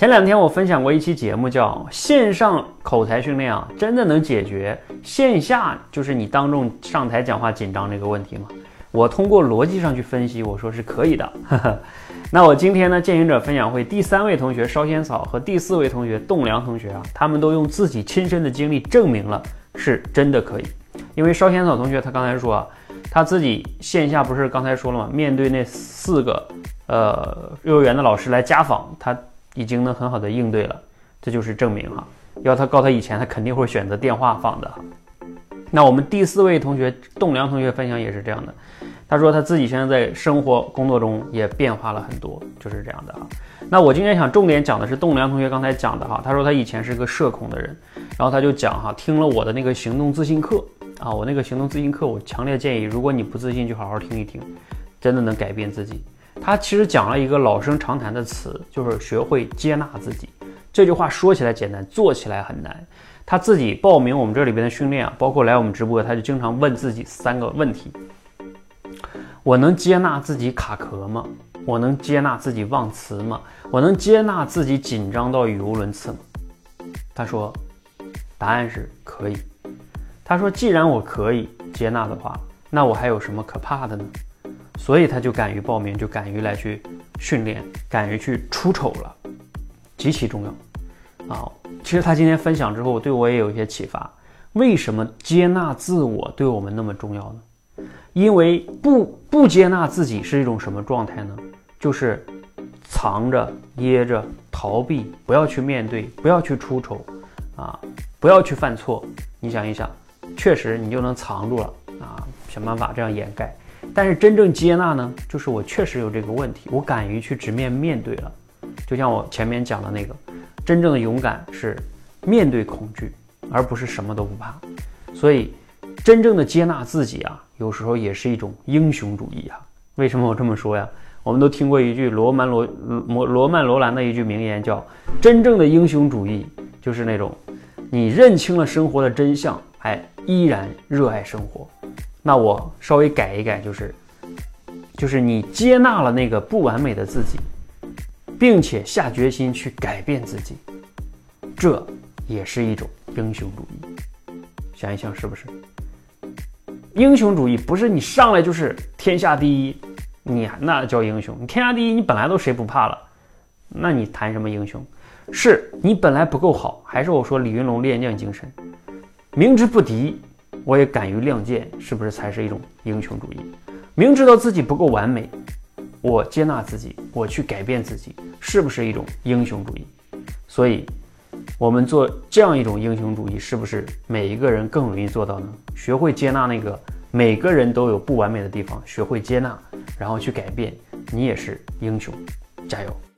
前两天我分享过一期节目，叫线上口才训练啊，真的能解决线下就是你当众上台讲话紧张这个问题吗？我通过逻辑上去分析，我说是可以的。那我今天呢，践行者分享会第三位同学烧仙草和第四位同学栋梁同学啊，他们都用自己亲身的经历证明了是真的可以。因为烧仙草同学他刚才说啊，他自己线下不是刚才说了吗？面对那四个呃幼儿园的老师来家访，他。已经能很好的应对了，这就是证明哈。要他告他以前，他肯定会选择电话放的。那我们第四位同学栋梁同学分享也是这样的，他说他自己现在在生活工作中也变化了很多，就是这样的哈。那我今天想重点讲的是栋梁同学刚才讲的哈，他说他以前是个社恐的人，然后他就讲哈，听了我的那个行动自信课啊，我那个行动自信课，我强烈建议，如果你不自信，就好好听一听，真的能改变自己。他其实讲了一个老生常谈的词，就是学会接纳自己。这句话说起来简单，做起来很难。他自己报名我们这里边的训练啊，包括来我们直播，他就经常问自己三个问题：我能接纳自己卡壳吗？我能接纳自己忘词吗？我能接纳自己紧张到语无伦次吗？他说，答案是可以。他说，既然我可以接纳的话，那我还有什么可怕的呢？所以他就敢于报名，就敢于来去训练，敢于去出丑了，极其重要啊！其实他今天分享之后，对我也有一些启发。为什么接纳自我对我们那么重要呢？因为不不接纳自己是一种什么状态呢？就是藏着、掖着、逃避，不要去面对，不要去出丑啊，不要去犯错。你想一想，确实你就能藏住了啊，想办法这样掩盖。但是真正接纳呢，就是我确实有这个问题，我敢于去直面面对了。就像我前面讲的那个，真正的勇敢是面对恐惧，而不是什么都不怕。所以，真正的接纳自己啊，有时候也是一种英雄主义啊。为什么我这么说呀？我们都听过一句罗曼罗罗罗曼罗兰的一句名言，叫“真正的英雄主义就是那种你认清了生活的真相，还依然热爱生活。”那我稍微改一改，就是，就是你接纳了那个不完美的自己，并且下决心去改变自己，这也是一种英雄主义。想一想，是不是？英雄主义不是你上来就是天下第一，你那叫英雄。你天下第一，你本来都谁不怕了，那你谈什么英雄？是你本来不够好，还是我说李云龙练将精神，明知不敌。我也敢于亮剑，是不是才是一种英雄主义？明知道自己不够完美，我接纳自己，我去改变自己，是不是一种英雄主义？所以，我们做这样一种英雄主义，是不是每一个人更容易做到呢？学会接纳那个每个人都有不完美的地方，学会接纳，然后去改变，你也是英雄，加油！